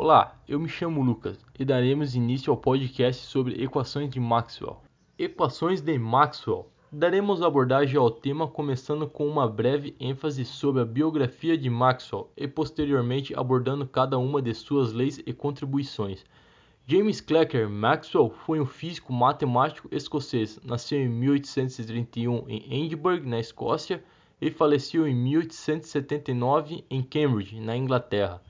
Olá, eu me chamo Lucas e daremos início ao podcast sobre equações de Maxwell. Equações de Maxwell. Daremos abordagem ao tema começando com uma breve ênfase sobre a biografia de Maxwell e posteriormente abordando cada uma de suas leis e contribuições. James Clerk Maxwell foi um físico matemático escocês. Nasceu em 1831 em Edinburgh, na Escócia, e faleceu em 1879 em Cambridge, na Inglaterra.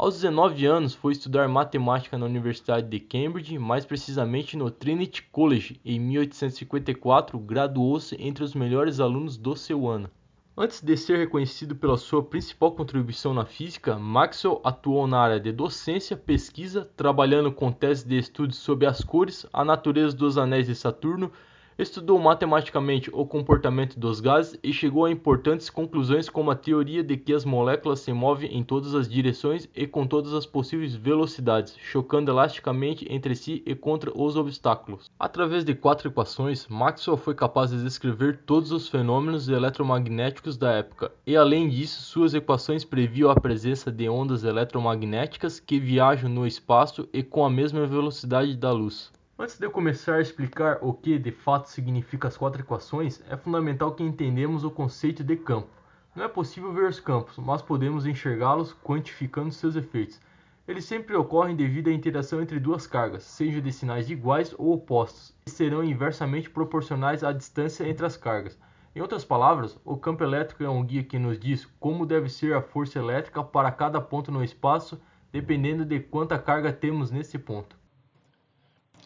Aos 19 anos, foi estudar matemática na Universidade de Cambridge, mais precisamente no Trinity College. Em 1854, graduou-se entre os melhores alunos do seu ano. Antes de ser reconhecido pela sua principal contribuição na física, Maxwell atuou na área de docência, pesquisa, trabalhando com teses de estudos sobre as cores, a natureza dos anéis de Saturno Estudou matematicamente o comportamento dos gases e chegou a importantes conclusões como a teoria de que as moléculas se movem em todas as direções e com todas as possíveis velocidades, chocando elasticamente entre si e contra os obstáculos. Através de quatro equações, Maxwell foi capaz de descrever todos os fenômenos eletromagnéticos da época, e além disso, suas equações previam a presença de ondas eletromagnéticas que viajam no espaço e com a mesma velocidade da luz. Antes de eu começar a explicar o que de fato significa as quatro equações, é fundamental que entendamos o conceito de campo. Não é possível ver os campos, mas podemos enxergá-los quantificando seus efeitos. Eles sempre ocorrem devido à interação entre duas cargas, seja de sinais iguais ou opostos, e serão inversamente proporcionais à distância entre as cargas. Em outras palavras, o campo elétrico é um guia que nos diz como deve ser a força elétrica para cada ponto no espaço, dependendo de quanta carga temos nesse ponto.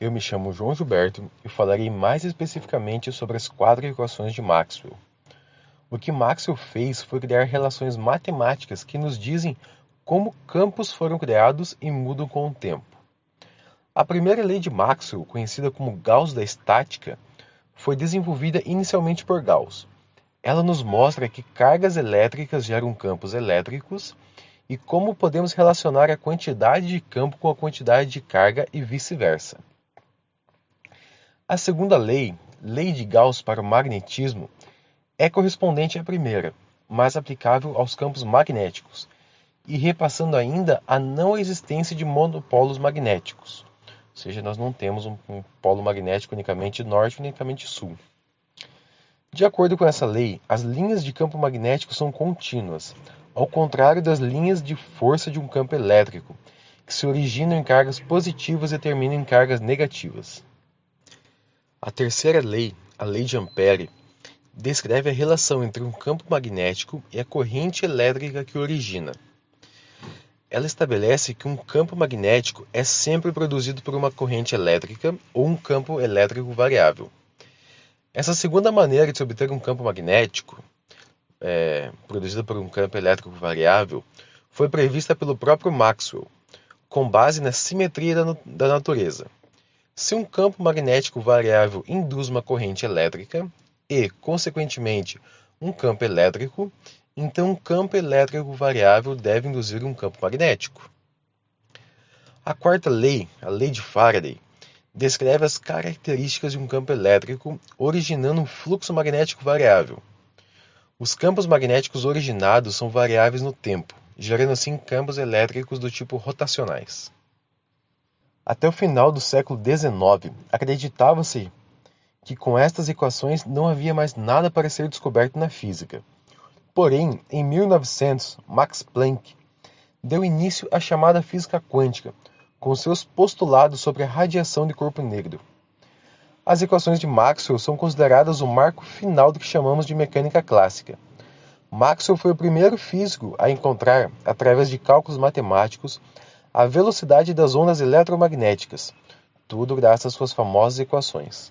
Eu me chamo João Gilberto e falarei mais especificamente sobre as quatro equações de Maxwell. O que Maxwell fez foi criar relações matemáticas que nos dizem como campos foram criados e mudam com o tempo. A primeira lei de Maxwell, conhecida como Gauss da estática, foi desenvolvida inicialmente por Gauss. Ela nos mostra que cargas elétricas geram campos elétricos e como podemos relacionar a quantidade de campo com a quantidade de carga e vice-versa. A segunda lei, lei de Gauss para o magnetismo, é correspondente à primeira, mas aplicável aos campos magnéticos, e repassando ainda a não existência de monopolos magnéticos. Ou seja, nós não temos um, um polo magnético unicamente norte unicamente sul. De acordo com essa lei, as linhas de campo magnético são contínuas, ao contrário das linhas de força de um campo elétrico, que se originam em cargas positivas e terminam em cargas negativas. A terceira lei, a lei de Ampère, descreve a relação entre um campo magnético e a corrente elétrica que o origina. Ela estabelece que um campo magnético é sempre produzido por uma corrente elétrica ou um campo elétrico variável. Essa segunda maneira de se obter um campo magnético, é, produzido por um campo elétrico variável, foi prevista pelo próprio Maxwell, com base na simetria da, da natureza. Se um campo magnético variável induz uma corrente elétrica e, consequentemente, um campo elétrico, então um campo elétrico variável deve induzir um campo magnético. A quarta lei, a lei de Faraday, descreve as características de um campo elétrico originando um fluxo magnético variável. Os campos magnéticos originados são variáveis no tempo, gerando assim campos elétricos do tipo rotacionais. Até o final do século XIX, acreditava-se que com estas equações não havia mais nada para ser descoberto na física. Porém, em 1900, Max Planck deu início à chamada física quântica, com seus postulados sobre a radiação de corpo negro. As equações de Maxwell são consideradas o marco final do que chamamos de mecânica clássica. Maxwell foi o primeiro físico a encontrar, através de cálculos matemáticos, a velocidade das ondas eletromagnéticas, tudo graças às suas famosas equações.